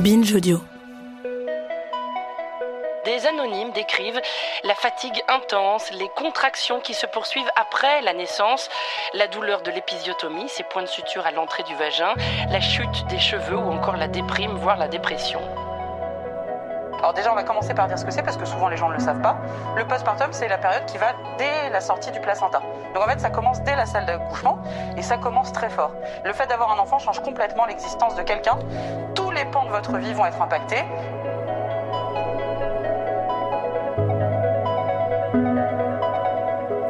Binge Audio. Des anonymes décrivent la fatigue intense, les contractions qui se poursuivent après la naissance, la douleur de l'épisiotomie, ces points de suture à l'entrée du vagin, la chute des cheveux ou encore la déprime, voire la dépression. Alors déjà, on va commencer par dire ce que c'est parce que souvent les gens ne le savent pas. Le postpartum, c'est la période qui va dès la sortie du placenta. Donc en fait, ça commence dès la salle d'accouchement et ça commence très fort. Le fait d'avoir un enfant change complètement l'existence de quelqu'un. Les pans de votre vie vont être impactés.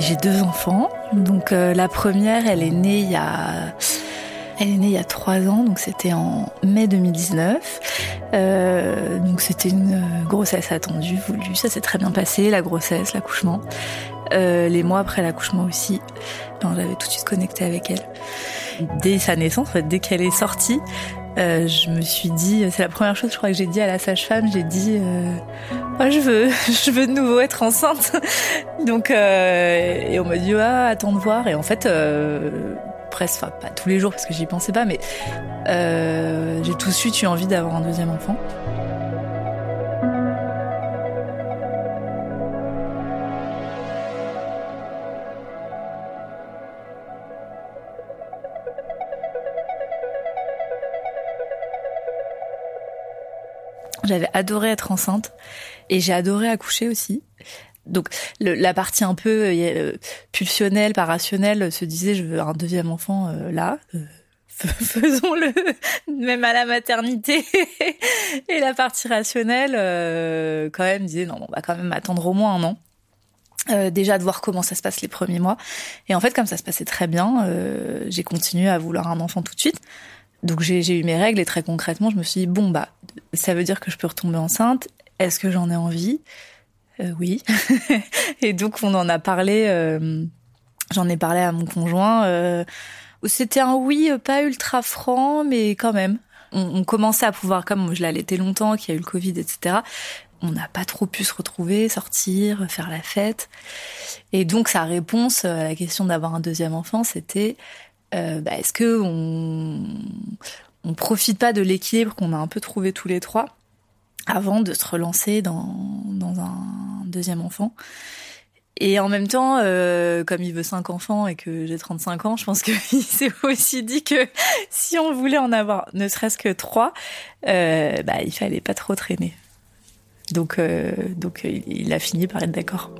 J'ai deux enfants. Donc euh, la première, elle est née il y a, elle est née il y a trois ans, donc c'était en mai 2019. Euh, donc c'était une grossesse attendue, voulue. Ça s'est très bien passé, la grossesse, l'accouchement. Euh, les mois après l'accouchement aussi, j'avais tout de suite connecté avec elle. Dès sa naissance, dès qu'elle est sortie, euh, je me suis dit, c'est la première chose, je crois que j'ai dit à la sage-femme, j'ai dit, euh, je veux, je veux de nouveau être enceinte. Donc, euh, et on m'a dit, ah, attends de voir. Et en fait, presque, enfin pas tous les jours parce que j'y pensais pas, mais j'ai tout de suite eu envie d'avoir un deuxième enfant. J'avais adoré être enceinte et j'ai adoré accoucher aussi. Donc la partie un peu euh, pulsionnelle, pas rationnelle, se disait je veux un deuxième enfant euh, là. Euh, faisons-le même à la maternité et la partie rationnelle euh, quand même disait non on va quand même attendre au moins un an euh, déjà de voir comment ça se passe les premiers mois et en fait comme ça se passait très bien euh, j'ai continué à vouloir un enfant tout de suite donc j'ai eu mes règles et très concrètement je me suis dit bon bah ça veut dire que je peux retomber enceinte est-ce que j'en ai envie? Euh, oui et donc on en a parlé euh, j'en ai parlé à mon conjoint euh, c'était un oui euh, pas ultra franc, mais quand même. On, commençait à pouvoir, comme je l'allaitais longtemps, qu'il y a eu le Covid, etc. On n'a pas trop pu se retrouver, sortir, faire la fête. Et donc sa réponse à la question d'avoir un deuxième enfant, c'était euh, bah, est-ce que on, on profite pas de l'équilibre qu'on a un peu trouvé tous les trois avant de se relancer dans, dans un deuxième enfant? Et en même temps, euh, comme il veut cinq enfants et que j'ai 35 ans, je pense qu'il s'est aussi dit que si on voulait en avoir ne serait-ce que trois, euh, bah, il fallait pas trop traîner. Donc, euh, donc il a fini par être d'accord.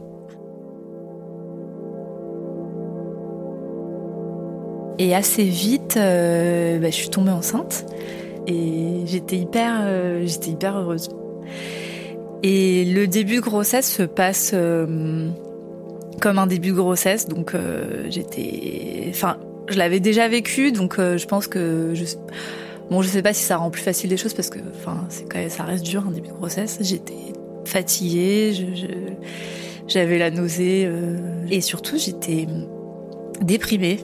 Et assez vite, euh, bah, je suis tombée enceinte et j'étais hyper, euh, j'étais hyper heureuse. Et le début de grossesse se passe euh, comme un début de grossesse, donc j'étais, enfin, je l'avais déjà vécu, donc je pense que je, bon, je sais pas si ça rend plus facile les choses parce que, enfin, ça reste dur un début de grossesse. J'étais fatiguée, j'avais la nausée et surtout j'étais déprimée.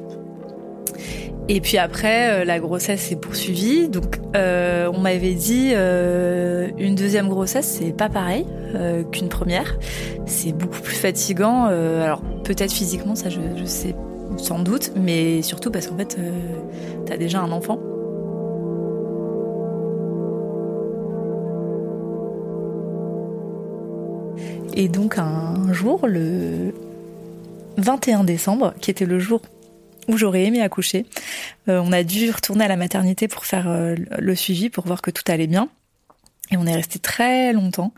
Et puis après, euh, la grossesse s'est poursuivie. Donc, euh, on m'avait dit euh, une deuxième grossesse, c'est pas pareil euh, qu'une première. C'est beaucoup plus fatigant. euh, alors, peut-être physiquement, ça, je, je sais sans doute, mais surtout parce qu'en fait, euh, t'as déjà un enfant. Et donc, un jour, le 21 décembre, qui était le jour où j'aurais aimé accoucher. Euh, on a dû retourner à la maternité pour faire euh, le suivi, pour voir que tout allait bien. Et on est resté très longtemps.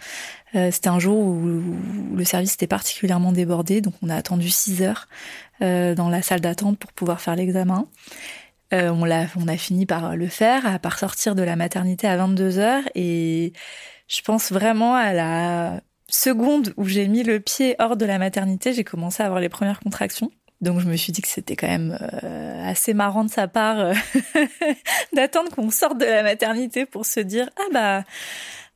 Euh, C'était un jour où, le service était particulièrement débordé, donc on a attendu 6 heures euh, dans la salle d'attente pour pouvoir faire l'examen. Euh, on, l'a, on a fini par le faire, à par sortir de la maternité à 22 heures. Et je pense vraiment à la seconde où j'ai mis le pied hors de la maternité, j'ai commencé à avoir les premières contractions. Donc je me suis dit que c'était quand même euh, assez marrant de sa part euh, d'attendre qu'on sorte de la maternité pour se dire ah bah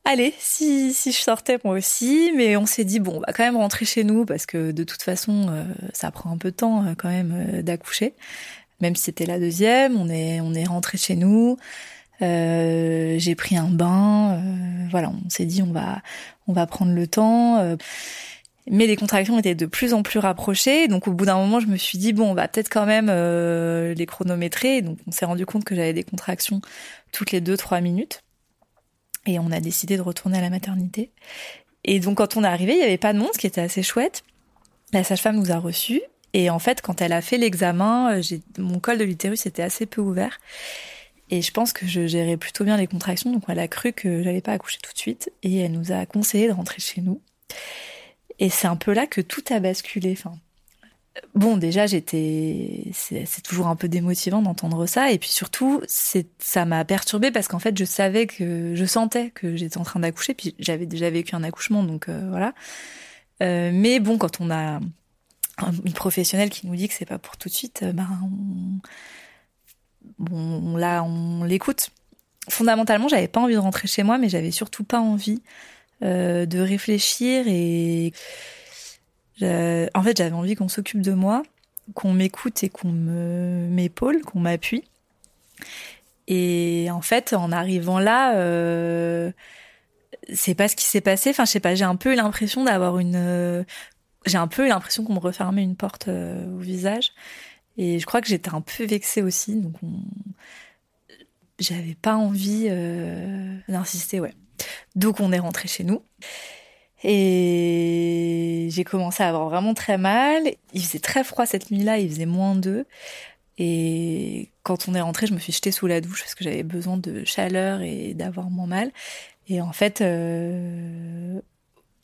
allez si si je sortais moi aussi. Mais on s'est dit bon on va quand même rentrer chez nous parce que de toute façon euh, ça prend un peu de temps quand même d'accoucher. Même si c'était la deuxième on est on est rentré chez nous. J'ai pris un bain voilà on s'est dit on va on va prendre le temps mais les contractions étaient de plus en plus rapprochées. Donc au bout d'un moment, je me suis dit bon, on va peut-être quand même euh, les chronométrer. Donc on s'est rendu compte que j'avais des contractions toutes les deux trois minutes. Et on a décidé de retourner à la maternité. Et donc quand on est arrivé, il y avait pas de monde, ce qui était assez chouette. La sage-femme nous a reçus. Et en fait, quand elle a fait l'examen, euh, mon col de l'utérus était assez peu ouvert. Et je pense que je gérais plutôt bien les contractions, donc elle a cru que j'allais pas accoucher tout de suite. Et elle nous a conseillé de rentrer chez nous. Et c'est un peu là que tout a basculé. Bon, déjà, j'étais, c'est toujours un peu démotivant d'entendre ça. Et puis surtout, ça m'a perturbée parce qu'en fait, je savais que, je sentais que j'étais en train d'accoucher. Puis j'avais déjà vécu un accouchement, donc euh, voilà. Euh, mais bon, quand on a une professionnelle qui nous dit que c'est pas pour tout de suite, ben, on, bon, là, on l'écoute. Fondamentalement, j'avais pas envie de rentrer chez moi, mais j'avais surtout pas envie euh, de réfléchir et en fait j'avais envie qu'on s'occupe de moi, qu'on m'écoute et qu'on m'épaule, qu'on m'appuie. Et en fait, en arrivant là, euh, c'est pas ce qui s'est passé. Enfin, je sais pas, j'ai un peu eu l'impression d'avoir une, j'ai un peu eu l'impression qu'on me refermait une porte euh, au visage. Et je crois que j'étais un peu vexée aussi, donc j'avais pas envie d'insister, ouais. Donc on est rentré chez nous. Et j'ai commencé à avoir vraiment très mal. Il faisait très froid cette nuit-là, il faisait moins 2. Et quand on est rentré, je me suis jetée sous la douche parce que j'avais besoin de chaleur et d'avoir moins mal. Et en fait, euh,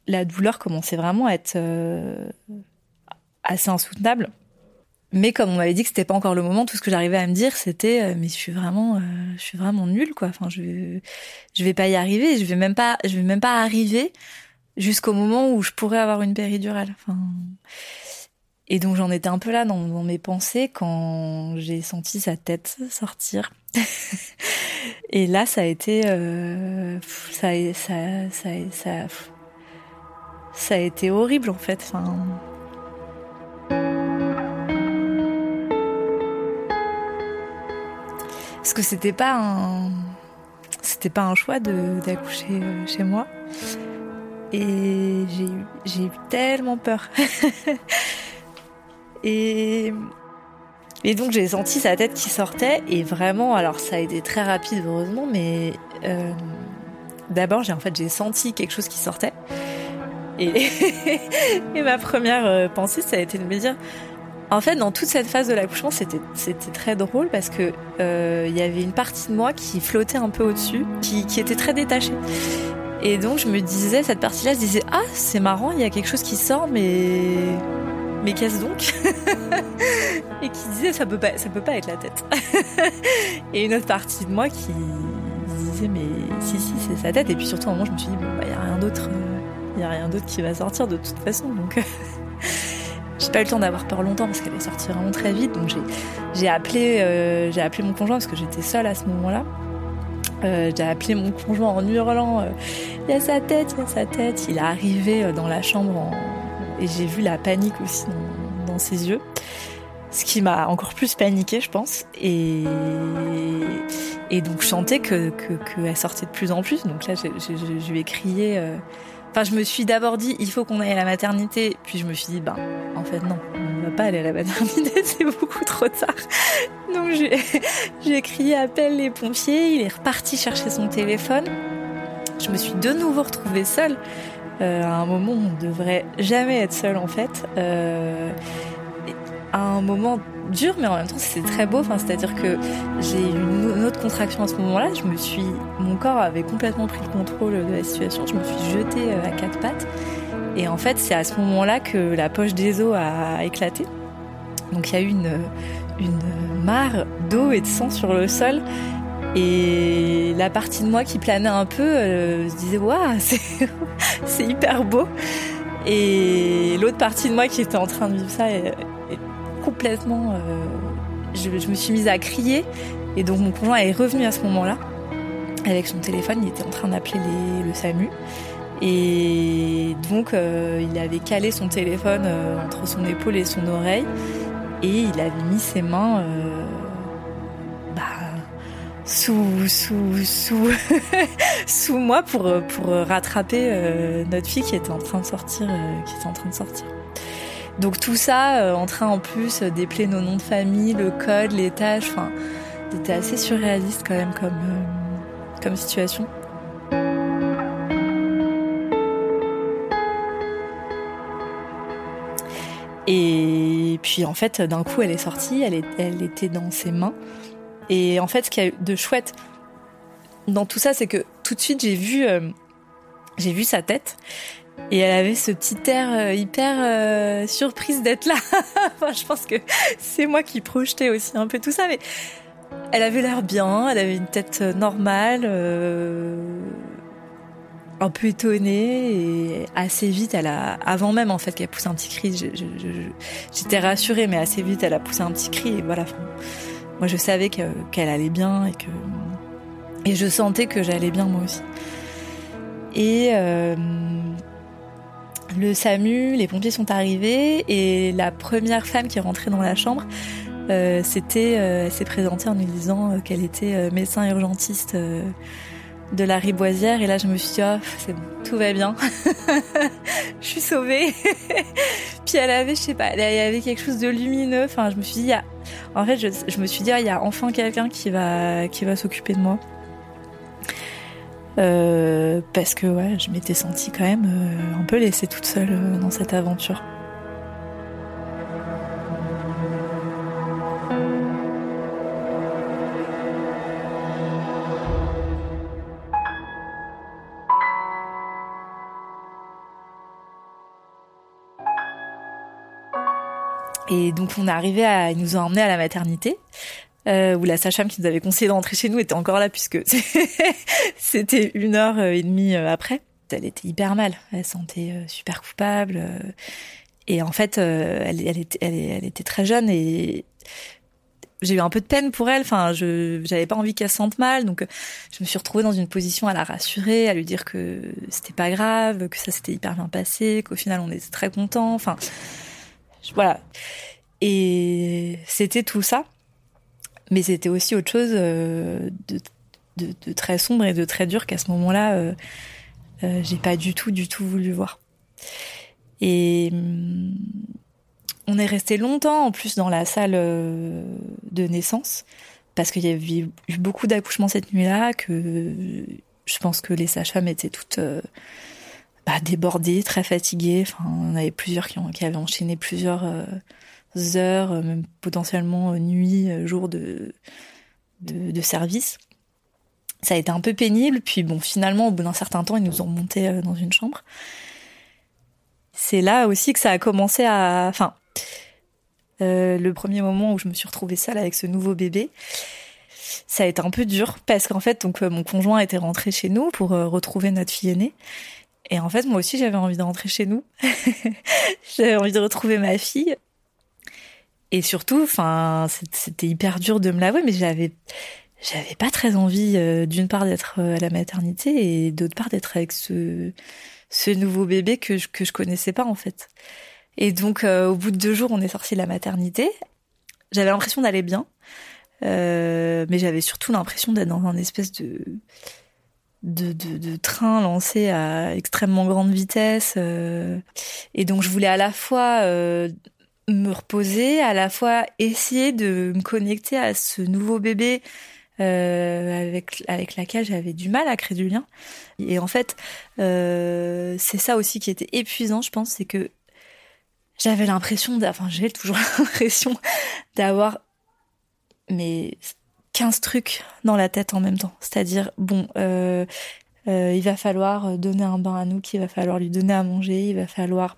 la douleur commençait vraiment à être euh, assez insoutenable. Mais comme on m'avait dit que c'était pas encore le moment, tout ce que j'arrivais à me dire, c'était euh, mais je suis vraiment, euh, je suis vraiment nulle quoi. Enfin, je je vais pas y arriver. Je vais même pas, je vais même pas arriver jusqu'au moment où je pourrais avoir une péridurale. Enfin, et donc j'en étais un peu là dans, dans mes pensées quand j'ai senti sa tête sortir. et là, ça a été, euh, ça, ça, ça, ça, ça a été horrible en fait. Enfin. Parce que c'était pas un c'était pas un choix d'accoucher euh, chez moi. Et j'ai eu j'ai eu tellement peur. Et et donc j'ai senti sa tête qui sortait. Et vraiment alors ça a été très rapide heureusement mais euh, d'abord j'ai en fait j'ai senti quelque chose qui sortait. Et, et ma première euh, pensée ça a été de me dire en fait, dans toute cette phase de l'accouchement, c'était c'était très drôle parce que euh, il y avait une partie de moi qui flottait un peu au-dessus, qui, était très détachée. Et donc je me disais cette partie-là, je disais ah c'est marrant, il y a quelque chose qui sort, mais mais qu'est-ce donc Et qui disait ça peut pas ça peut pas être la tête. et une autre partie de moi qui disait mais si si c'est sa tête. Et puis surtout à un moment je me suis dit bon bah il y a rien d'autre, il y a rien d'autre qui va sortir de toute façon donc. J'ai pas eu le temps d'avoir peur longtemps parce qu'elle est sortie vraiment très vite. Donc j'ai appelé, euh, appelé mon conjoint parce que j'étais seule à ce moment-là. Euh, j'ai appelé mon conjoint en hurlant euh, Il y a sa tête, il y a sa tête. Il est arrivé dans la chambre et j'ai vu la panique aussi dans, ses yeux. Ce qui m'a encore plus paniqué, je pense. Et, donc je sentais qu'elle que, sortait de plus en plus. Donc là, je lui ai crié Enfin, je me suis d'abord dit, il faut qu'on aille à la maternité. Puis je me suis dit, ben, en fait, non, on ne va pas aller à la maternité, c'est beaucoup trop tard. Donc j'ai crié, appelle les pompiers. Il est reparti chercher son téléphone. Je me suis de nouveau retrouvée seule. Euh, à un moment où on ne devrait jamais être seule, en fait. Euh, à un moment dur, mais en même temps c'était très beau. C'est-à-dire que j'ai eu une autre contraction à ce moment-là. Je me suis, mon corps avait complètement pris le contrôle de la situation. Je me suis jetée euh, à quatre pattes. Et en fait, c'est à ce moment-là que la poche des os a éclaté. Donc il y a eu une, une mare d'eau et de sang sur le sol. Et la partie de moi qui planait un peu euh, se disait waouh, c'est hyper beau. Et l'autre partie de moi qui était en train de vivre ça complètement. Je, je, me suis mise à crier et donc mon conjoint est revenu à ce moment-là avec son téléphone. Il était en train d'appeler le SAMU. Et donc, euh, il avait calé son téléphone euh, entre son épaule et son oreille. Et il avait mis ses mains euh, bah, sous, sous, sous, sous moi pour, pour rattraper notre fille qui était en train de sortir. qui était en train de sortir. Donc tout ça, en train en plus d'épeler nos noms de famille, le code, les tâches, enfin, c'était assez surréaliste quand même comme, comme situation. Et puis en fait, d'un coup, elle est sortie, elle, était dans ses mains. Et en fait, ce qu'il y a de chouette dans tout ça, c'est que tout de suite, j'ai vu, euh, j'ai vu sa tête. Et elle avait ce petit air euh, hyper euh, surprise d'être là. je pense que c'est moi qui projetais aussi un peu tout ça, mais elle avait l'air bien, elle avait une tête normale un peu étonnée et assez vite, elle a, avant même en fait qu'elle pousse un petit cri, j'étais rassurée, mais assez vite, elle a poussé un petit cri et voilà. Moi, je savais qu'elle allait bien et que et je sentais que j'allais bien moi aussi. Et euh, le SAMU, les pompiers sont arrivés et la première femme qui est rentrée dans la chambre, euh, c'était, euh, elle s'est présentée en nous disant qu'elle était médecin urgentiste de la riboisière. Et là je me suis dit oh, c'est bon tout va bien. Je suis sauvée. Puis elle avait je sais pas y avait quelque chose de lumineux. Enfin je me suis dit en fait je, me suis dit il y a enfin quelqu'un qui va qui va s'occuper de moi euh, parce que je m'étais sentie quand même euh, un peu laissée toute seule euh, dans cette aventure Et donc on est arrivé à, ils nous ont emmenés à la maternité. Euh, où la sage-femme qui nous avait conseillé de rentrer chez nous était encore là puisque c'était une heure et demie euh, après. Elle était hyper mal, elle sentait euh, super coupable. Et en fait, elle, était, elle, était très jeune et j'ai eu un peu de peine pour elle. Enfin, je j'avais pas envie qu'elle se sente mal, donc je me suis retrouvée dans une position à la rassurer, à lui dire que c'était pas grave, que ça s'était hyper bien passé, qu'au final on était très contents. Enfin, voilà. Et c'était tout ça. Mais c'était aussi autre chose euh, de, très sombre et de très dur qu'à ce moment-là, euh, euh, j'ai pas du tout, du tout voulu voir. Et hum, on est resté longtemps en plus dans la salle de naissance parce qu'il y avait eu beaucoup d'accouchements cette nuit-là, que je pense que les sages-femmes étaient toutes bah, débordées, très fatiguées. Enfin, on avait plusieurs qui, avaient enchaîné plusieurs heures, euh, même potentiellement euh, nuit, jour de, de, de, service. Ça a été un peu pénible, puis bon, finalement, au bout d'un certain temps, ils nous ont monté dans une chambre. C'est là aussi que ça a commencé à... Enfin, euh, le premier moment où je me suis retrouvée seule avec ce nouveau bébé, ça a été un peu dur parce qu'en fait, donc mon conjoint était rentré chez nous pour retrouver notre fille aînée. Et en fait, moi aussi, j'avais envie de rentrer chez nous. j'avais envie de retrouver ma fille. Et surtout, enfin, c'était hyper dur de me l'avouer, mais j'avais, j'avais pas très envie, euh, d'une part d'être euh, à la maternité et d'autre part d'être avec ce, ce nouveau bébé que je, que je connaissais pas en fait. Et donc, euh, au bout de deux jours, on est sorti de la maternité. J'avais l'impression d'aller bien, mais j'avais surtout l'impression d'être dans un espèce de de, de, de train lancé à extrêmement grande vitesse. Euh, et donc je voulais à la fois euh, me reposer, à la fois essayer de me connecter à ce nouveau bébé euh, avec avec laquelle j'avais du mal à créer du lien. Et en fait, euh, c'est ça aussi qui était épuisant, je pense, c'est que j'avais l'impression, enfin j'ai toujours l'impression d'avoir mais 15 trucs dans la tête en même temps. C'est-à-dire, bon, euh, il va falloir donner un bain à nous, il va falloir lui donner à manger, il va falloir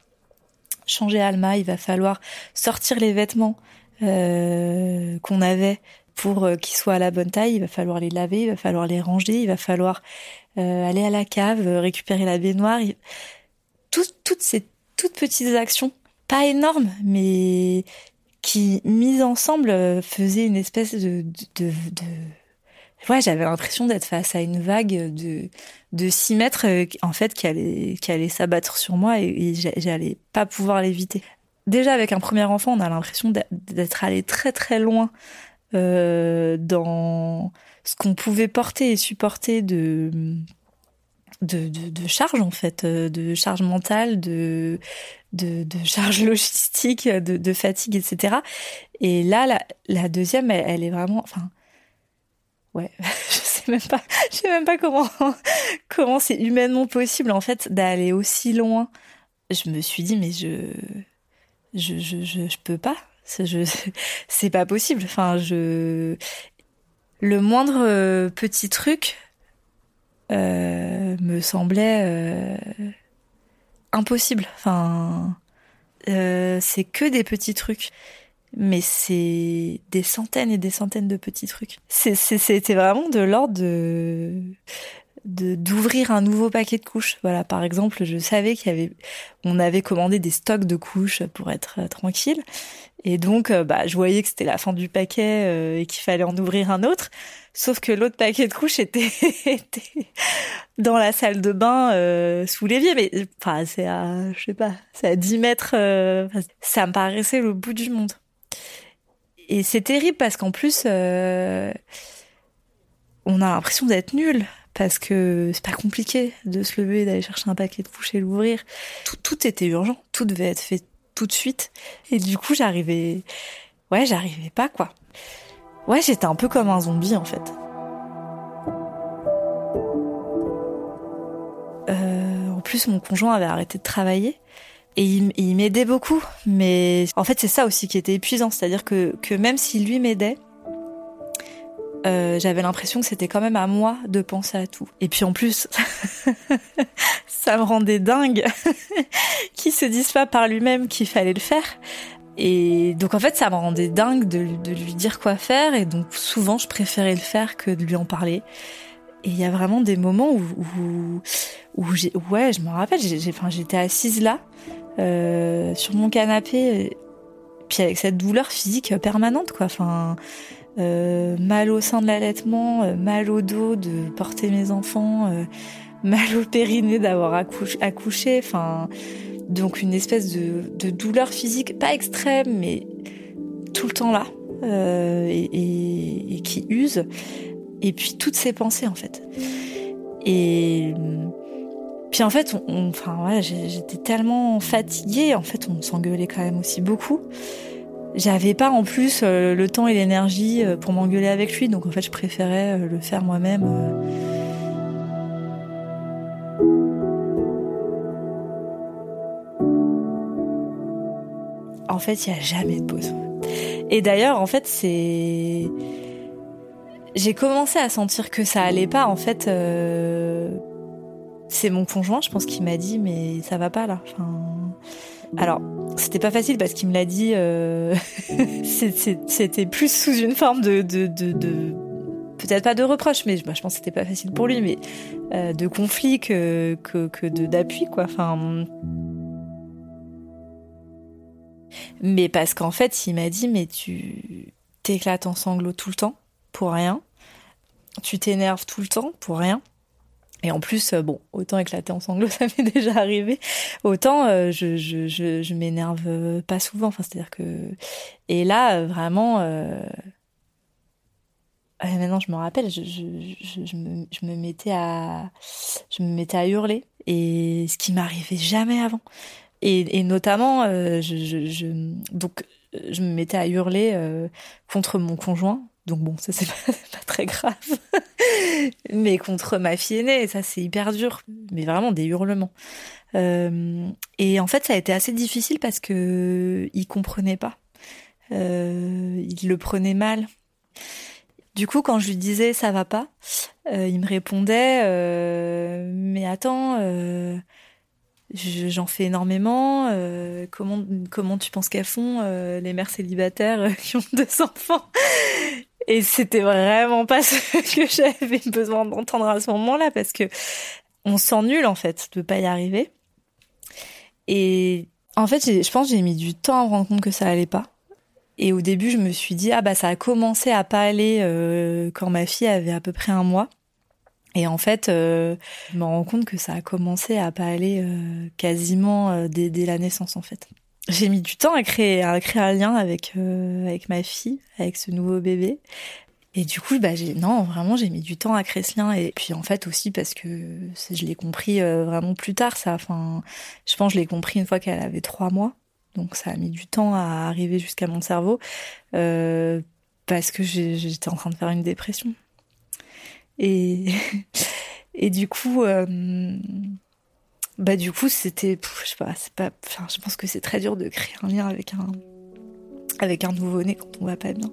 changer Alma, il va falloir sortir les vêtements euh, qu'on avait pour euh, qu'ils soient à la bonne taille, il va falloir les laver, il va falloir les ranger, il va falloir euh, aller à la cave, récupérer la baignoire. toutes ces toutes petites actions, pas énormes, mais qui mises ensemble faisaient une espèce de, ouais, j'avais l'impression d'être face à une vague de de 6 mètres euh, en fait qui allait qui allait s'abattre sur moi et, j'allais pas pouvoir l'éviter. Déjà avec un premier enfant, on a l'impression d'être allé très très loin euh, dans ce qu'on pouvait porter et supporter de de, de, de charge en fait, euh, de charge mentale, de de, charge logistique, de, fatigue, etc. Et là, la, la deuxième, elle, elle est vraiment, enfin, Ouais, je sais même pas, je sais même pas comment comment c'est humainement possible en fait d'aller aussi loin. Je me suis dit mais je je je je, je peux pas, c'est pas possible. Enfin, je le moindre euh, petit truc euh, me semblait euh, impossible. Enfin, c'est que des petits trucs mais c'est des centaines et des centaines de petits trucs. C'était vraiment de l'ordre de d'ouvrir un nouveau paquet de couches. Voilà, par exemple, je savais qu'il y avait, on avait commandé des stocks de couches pour être euh, tranquille, et donc, euh, bah, je voyais que c'était la fin du paquet euh, et qu'il fallait en ouvrir un autre. Sauf que l'autre paquet de couches était, était dans la salle de bain sous l'évier, mais enfin, c'est à, je sais pas, c'est à 10 mètres. ça me paraissait le bout du monde et c'est terrible parce qu'en plus, euh, on a l'impression d'être nul parce que c'est pas compliqué de se lever, d'aller chercher un paquet de couches et l'ouvrir. Tout, était urgent, tout devait être fait tout de suite. Et du coup, j'arrivais, ouais, j'arrivais pas quoi. Ouais, j'étais un peu comme un zombie en fait. Euh, en plus, mon conjoint avait arrêté de travailler. Et il, m'aidait beaucoup, mais en fait c'est ça aussi qui était épuisant, c'est-à-dire que, que même si lui m'aidait, euh, j'avais l'impression que c'était quand même à moi de penser à tout. Et puis en plus, ça me rendait dingue qu'il se dise pas par lui-même qu'il fallait le faire. Et donc en fait, ça me rendait dingue de, de, lui dire quoi faire. Et donc souvent, je préférais le faire que de lui en parler. Et il y a vraiment des moments où, où, où ouais, je me rappelle, j'étais assise là, euh, sur mon canapé, puis avec cette douleur physique permanente, quoi. Enfin, euh, mal au sein de l'allaitement, euh, mal au dos de porter mes enfants, euh, mal au périnée d'avoir accouché, accouché, enfin, donc une espèce de, douleur physique, pas extrême, mais tout le temps là, et, et, et, qui use. Et puis toutes ces pensées en fait. Et puis en fait, enfin j'étais tellement fatiguée. En fait, on s'engueulait quand même aussi beaucoup. J'avais pas en plus euh, le temps et l'énergie euh, pour m'engueuler avec lui, donc en fait, je préférais euh, le faire moi-même. En fait, il y a jamais de pause. Et d'ailleurs, en fait, c'est j'ai commencé à sentir que ça allait pas. En fait, c'est mon conjoint, je pense, qui m'a dit mais ça va pas là. Enfin, alors c'était pas facile parce qu'il me l'a dit. Euh... c'était plus sous une forme de, peut-être pas de reproche, mais bah, je pense que c'était pas facile pour lui, mais euh, de conflit que que, que d'appui quoi. Enfin. Mais parce qu'en fait, il m'a dit mais tu t'éclates en sanglots tout le temps pour rien. Tu t'énerves tout le temps pour rien. Et en plus, euh, bon, autant éclater en sanglots, ça m'est déjà arrivé. Autant euh, je, je, je, je m'énerve pas souvent. Enfin, c'est-à-dire que et là euh, vraiment. Euh... maintenant, je me rappelle, je, je, me, je me mettais à, je me mettais à hurler et ce qui m'arrivait jamais avant. Et, et notamment, je, je, donc, je me mettais à hurler contre mon conjoint donc bon, ça c'est pas, très grave. mais contre ma fille aînée, ça c'est hyper dur. Mais vraiment des hurlements. Euh, et en fait, ça a été assez difficile parce que il comprenait pas. Euh, il le prenait mal. Du coup, quand je lui disais ça va pas, euh, il me répondait euh, mais attends, euh, j'en fais énormément. Euh, comment comment tu penses qu'elles font les mères célibataires qui ont deux enfants? Et c'était vraiment pas ce que j'avais besoin d'entendre à ce moment-là parce que on sent en fait de pas y arriver. Et en fait, je pense j'ai mis du temps à me rendre compte que ça allait pas. Et au début, je me suis dit, ah bah ça a commencé à pas aller euh, quand ma fille avait à peu près un mois. Et en fait, euh, je me rends compte que ça a commencé à pas aller euh, quasiment dès, dès, la naissance en fait. J'ai mis du temps à créer, à créer un lien avec avec ma fille, avec ce nouveau bébé. Et du coup, bah, non, vraiment, j'ai mis du temps à créer ce lien. Et puis, en fait, aussi parce que je l'ai compris vraiment plus tard, ça. Enfin, je pense que je l'ai compris une fois qu'elle avait trois mois. Donc ça a mis du temps à arriver jusqu'à mon cerveau euh, parce que j'étais en train de faire une dépression. Et, et du coup, euh, bah du coup c'était, je sais pas, c'est pas, enfin je pense que c'est très dur de créer un lien avec un avec un nouveau-né quand on va pas bien.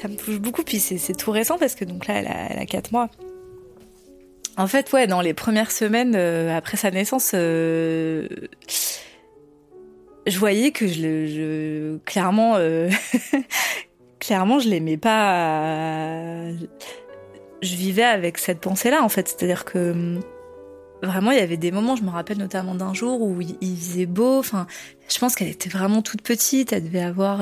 Ça me touche beaucoup. Puis c'est tout récent parce que donc là, elle a, elle a 4 mois. En fait, ouais, dans les premières semaines euh, après sa naissance, euh, je voyais que je, je clairement, euh, clairement, je l'aimais pas. Je vivais avec cette pensée-là, en fait. C'est-à-dire que vraiment, il y avait des moments, je me rappelle notamment d'un jour où il, il faisait beau. Enfin, je pense qu'elle était vraiment toute petite. Elle devait avoir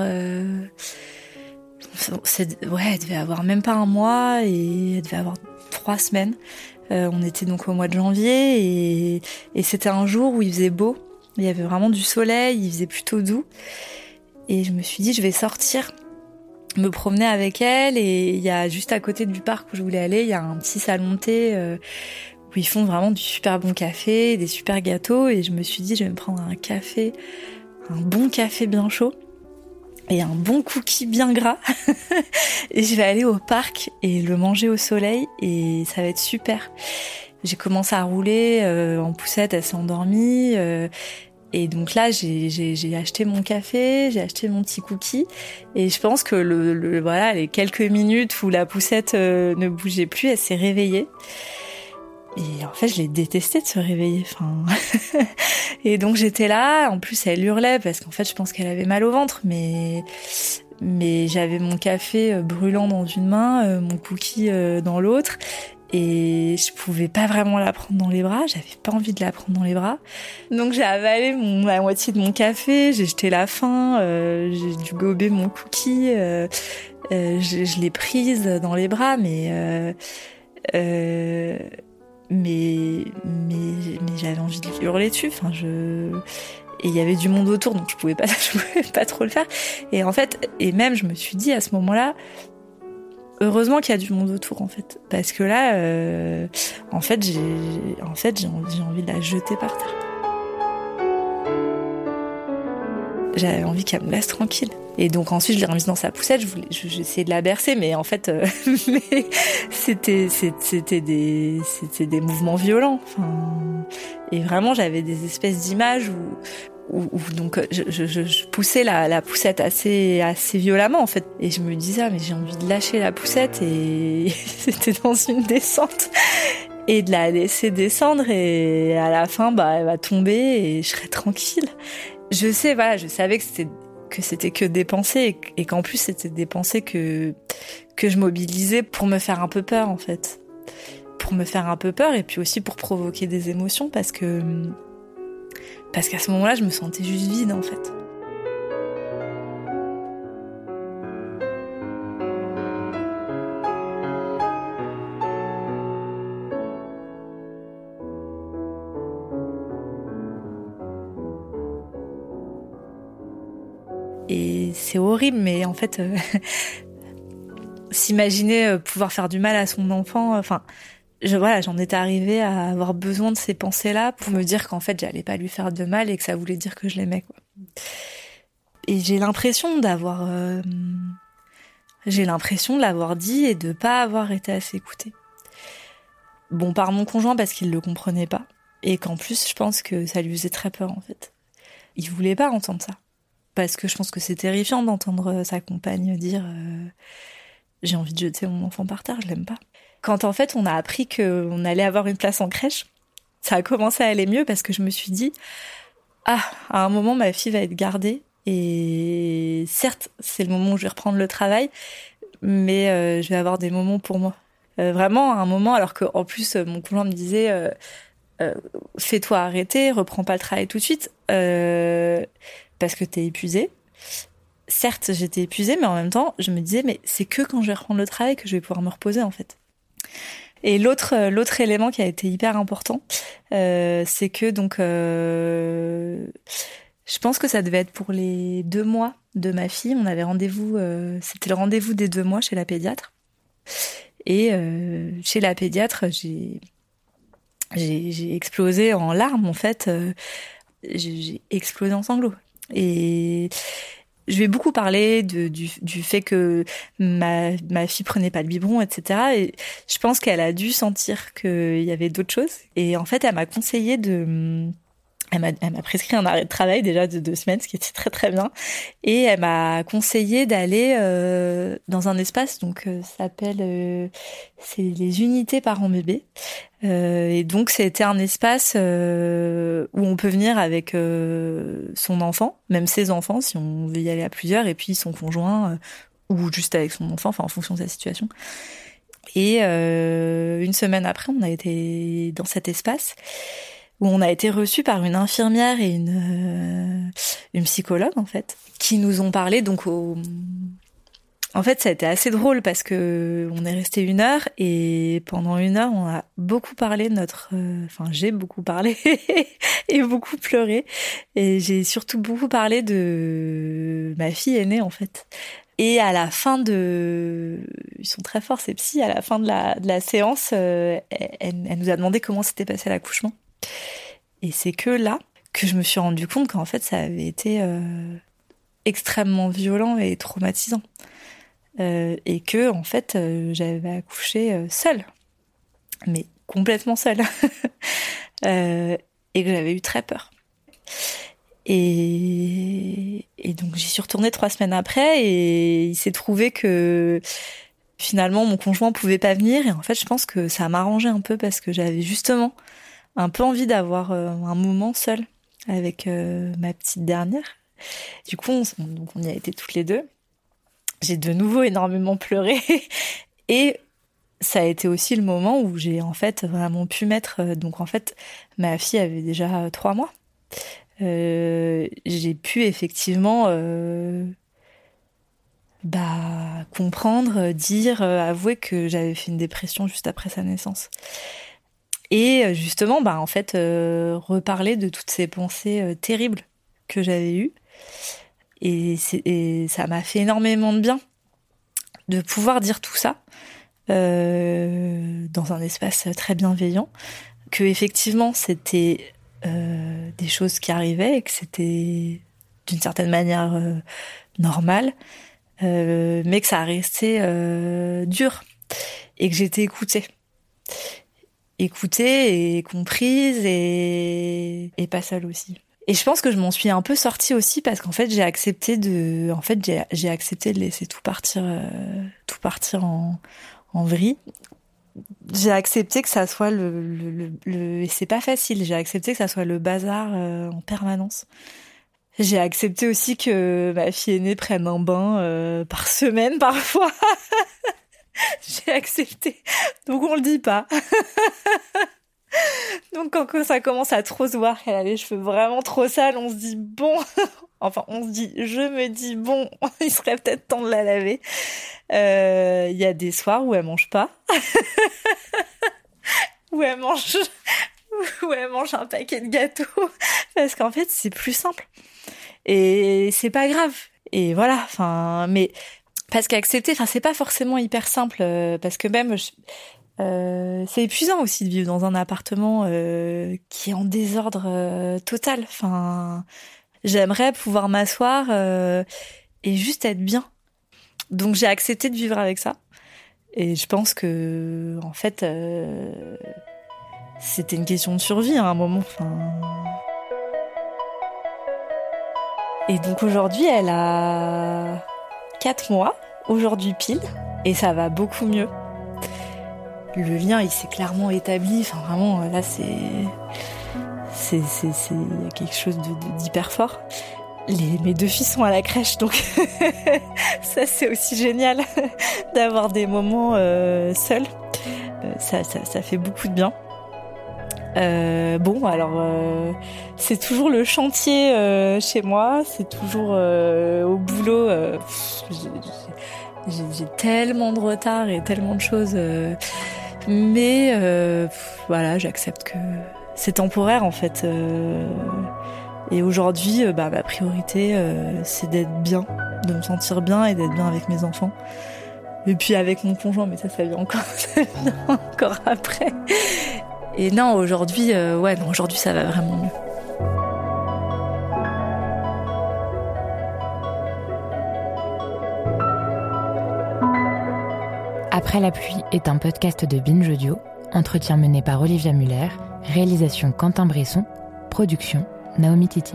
ouais, elle devait avoir même pas un mois et elle devait avoir trois semaines. Euh, on était donc au mois de janvier et, et c'était un jour où il faisait beau. Il y avait vraiment du soleil, il faisait plutôt doux. Et je me suis dit, je vais sortir, me promener avec elle. Et il y a juste à côté du parc où je voulais aller, il y a un petit salon thé euh, où ils font vraiment du super bon café, des super gâteaux. Et je me suis dit, je vais me prendre un café, un bon café bien chaud et un bon cookie bien gras. et je vais aller au parc et le manger au soleil et ça va être super. J'ai commencé à rouler euh, en poussette, elle s'est endormie. Euh, et donc là, j'ai acheté mon café, j'ai acheté mon petit cookie. Et je pense que le, voilà, les quelques minutes où la poussette euh, ne bougeait plus, elle s'est réveillée. Et en fait, je l'ai détesté de se réveiller. Enfin, et donc j'étais là. En plus, elle hurlait parce qu'en fait, je pense qu'elle avait mal au ventre, mais mais j'avais mon café euh, brûlant dans une main, euh, mon cookie euh, dans l'autre, et je pouvais pas vraiment la prendre dans les bras. J'avais pas envie de la prendre dans les bras. Donc j'ai avalé mon, la moitié de mon café, j'ai jeté la fin, j'ai dû gober mon cookie, je, je l'ai prise dans les bras, mais mais mais mais j'avais envie de hurler dessus enfin je et il y avait du monde autour donc je pouvais pas je pouvais pas trop le faire. Et en fait et même je me suis dit à ce moment-là heureusement qu'il y a du monde autour en fait. Parce que là euh, en fait j'ai en fait j'ai envie, envie de la jeter par terre j'avais envie qu'elle me laisse tranquille et donc ensuite, je l'ai remise dans sa poussette. Je voulais, j'essayais de la bercer, mais en fait, euh, c'était, des, des mouvements violents. Et vraiment, j'avais des espèces d'images où, où, donc je, poussais la, la poussette assez, assez violemment en fait. Et je me disais, ah, mais j'ai envie de lâcher la poussette. Et c'était dans une descente et de la laisser descendre et à la fin bah elle va tomber et je serai tranquille. Je sais voilà, je savais que c'était que c'était que des pensées et qu'en plus c'était des pensées que que je mobilisais pour me faire un peu peur en fait. Pour me faire un peu peur et puis aussi pour provoquer des émotions parce que parce qu'à ce moment-là je me sentais juste vide en fait c'est horrible, mais en fait, euh, s'imaginer euh, pouvoir faire du mal à son enfant, euh, enfin, je, voilà, j'en étais arrivée à avoir besoin de ces pensées-là pour me dire qu'en fait, j'allais pas lui faire de mal et que ça voulait dire que je l'aimais, quoi. Et j'ai l'impression d'avoir, j'ai l'impression de l'avoir dit et de pas avoir été assez écoutée. Bon, par mon conjoint parce qu'il le comprenait pas et qu'en plus, je pense que ça lui faisait très peur en fait. Il voulait pas entendre ça parce que je pense que c'est terrifiant d'entendre sa compagne dire euh, j'ai envie de jeter mon enfant par terre, je l'aime pas. Quand en fait on a appris qu'on allait avoir une place en crèche, ça a commencé à aller mieux parce que je me suis dit, ah, à un moment, ma fille va être gardée. Et certes, c'est le moment où je vais reprendre le travail, mais euh, je vais avoir des moments pour moi. Euh, vraiment, à un moment, alors qu'en plus, euh, mon conjoint me disait, fais-toi arrêter, reprends pas le travail tout de suite, parce que t'es épuisé. Certes, j'étais épuisée, mais en même temps, je me disais, mais c'est que quand je vais reprendre le travail que je vais pouvoir me reposer, en fait. Et l'autre euh, l'autre élément qui a été hyper important, euh, c'est que donc euh, je pense que ça devait être pour les deux mois de ma fille. On avait rendez-vous, c'était le rendez-vous des deux mois chez la pédiatre. Et chez la pédiatre, j'ai j'ai explosé en larmes en fait. j'ai explosé en sanglots. Et je vais beaucoup parler de, du, du, fait que ma, ma fille prenait pas le biberon, etc. Et je pense qu'elle a dû sentir qu'il y avait d'autres choses. Et en fait, elle m'a conseillé de elle m'a prescrit un arrêt de travail déjà de deux semaines, ce qui était très très bien. Et elle m'a conseillé d'aller euh, dans un espace, donc euh, s'appelle euh, c'est les unités parents bébés. Euh, et donc c'était un espace euh, où on peut venir avec son enfant, même ses enfants si on veut y aller à plusieurs, et puis son conjoint ou juste avec son enfant, enfin en fonction de sa situation. Et une semaine après, on a été dans cet espace où on a été reçu par une infirmière et une, euh, une psychologue en fait, qui nous ont parlé donc au... En fait, ça a été assez drôle parce que on est resté une heure et pendant une heure, on a beaucoup parlé de notre, euh, enfin j'ai beaucoup parlé et beaucoup pleuré et j'ai surtout beaucoup parlé de ma fille aînée en fait. Et à la fin de, ils sont très forts ces psys. À la fin de la, de la séance, euh, elle, elle nous a demandé comment s'était passé l'accouchement. Et c'est que là que je me suis rendu compte qu'en fait ça avait été euh, extrêmement violent et traumatisant. Euh, et que en fait euh, j'avais accouché seule, mais complètement seule, et que j'avais eu très peur. Et, donc j'y suis retournée trois semaines après et il s'est trouvé que finalement mon conjoint pouvait pas venir et en fait je pense que ça m'a arrangé un peu parce que j'avais justement un peu envie d'avoir euh, un moment seul avec euh, ma petite dernière. Du coup, on, y a été toutes les deux. J'ai de nouveau énormément pleuré et ça a été aussi le moment où j'ai en fait vraiment pu mettre. Euh, donc en fait, ma fille avait déjà trois mois. J'ai pu effectivement bah, comprendre, dire, avouer que j'avais fait une dépression juste après sa naissance et euh, justement bah en fait euh, reparler de toutes ces pensées euh, terribles que j'avais eues. Et, ça m'a fait énormément de bien de pouvoir dire tout ça dans un espace très bienveillant que effectivement c'était des choses qui arrivaient et que c'était d'une certaine manière normal mais que ça restait dur et que j'étais écoutée écoutée et comprise et, et pas seule aussi. Et je pense que je m'en suis un peu sortie aussi parce qu'en fait j'ai accepté de, en fait j'ai accepté de laisser tout partir, euh, tout partir en, en vrille. J'ai accepté que ça soit le, le, le, et c'est pas facile. J'ai accepté que ça soit le bazar euh, en permanence. J'ai accepté aussi que ma fille aînée prenne un bain euh, par semaine parfois. J'ai accepté. Donc on le dit pas. Donc quand ça commence à trop se voir qu'elle a les cheveux vraiment trop sales, on se dit bon, enfin on se dit, je me dis bon, il serait peut-être temps de la laver. Euh, il y a des soirs où elle mange pas, où elle mange, où elle mange un paquet de gâteaux, parce qu'en fait c'est plus simple et c'est pas grave. Et voilà, enfin, mais parce qu'accepter, enfin, c'est pas forcément hyper simple, euh, parce que même, euh, c'est épuisant aussi de vivre dans un appartement euh, qui est en désordre euh, total. Enfin, j'aimerais pouvoir m'asseoir euh, et juste être bien. Donc j'ai accepté de vivre avec ça. Et je pense que, en fait, c'était une question de survie à un moment. Enfin. Et donc aujourd'hui, elle a 4 mois, aujourd'hui pile, et ça va beaucoup mieux. le lien il s'est clairement établi. Enfin vraiment là c'est c'est quelque chose d'hyper fort. Les, mes deux filles sont à la crèche, donc ça c'est aussi génial d'avoir des moments euh, seuls. Euh, ça, ça, ça, fait beaucoup de bien. Euh, bon, alors euh, c'est toujours le chantier euh, chez moi, c'est toujours au boulot. J'ai tellement de retard et tellement de choses, mais voilà, j'accepte que c'est temporaire en fait. et aujourd'hui, bah, ma priorité, c'est d'être bien, de me sentir bien et d'être bien avec mes enfants. Et puis avec mon conjoint, mais ça, ça encore, ça vient encore après. Et non, aujourd'hui, euh, ouais, aujourd'hui, ça va vraiment mieux. Après la pluie est un podcast de Binge Audio, entretien mené par Olivia Muller, réalisation Quentin Bresson, production Naomi Titi.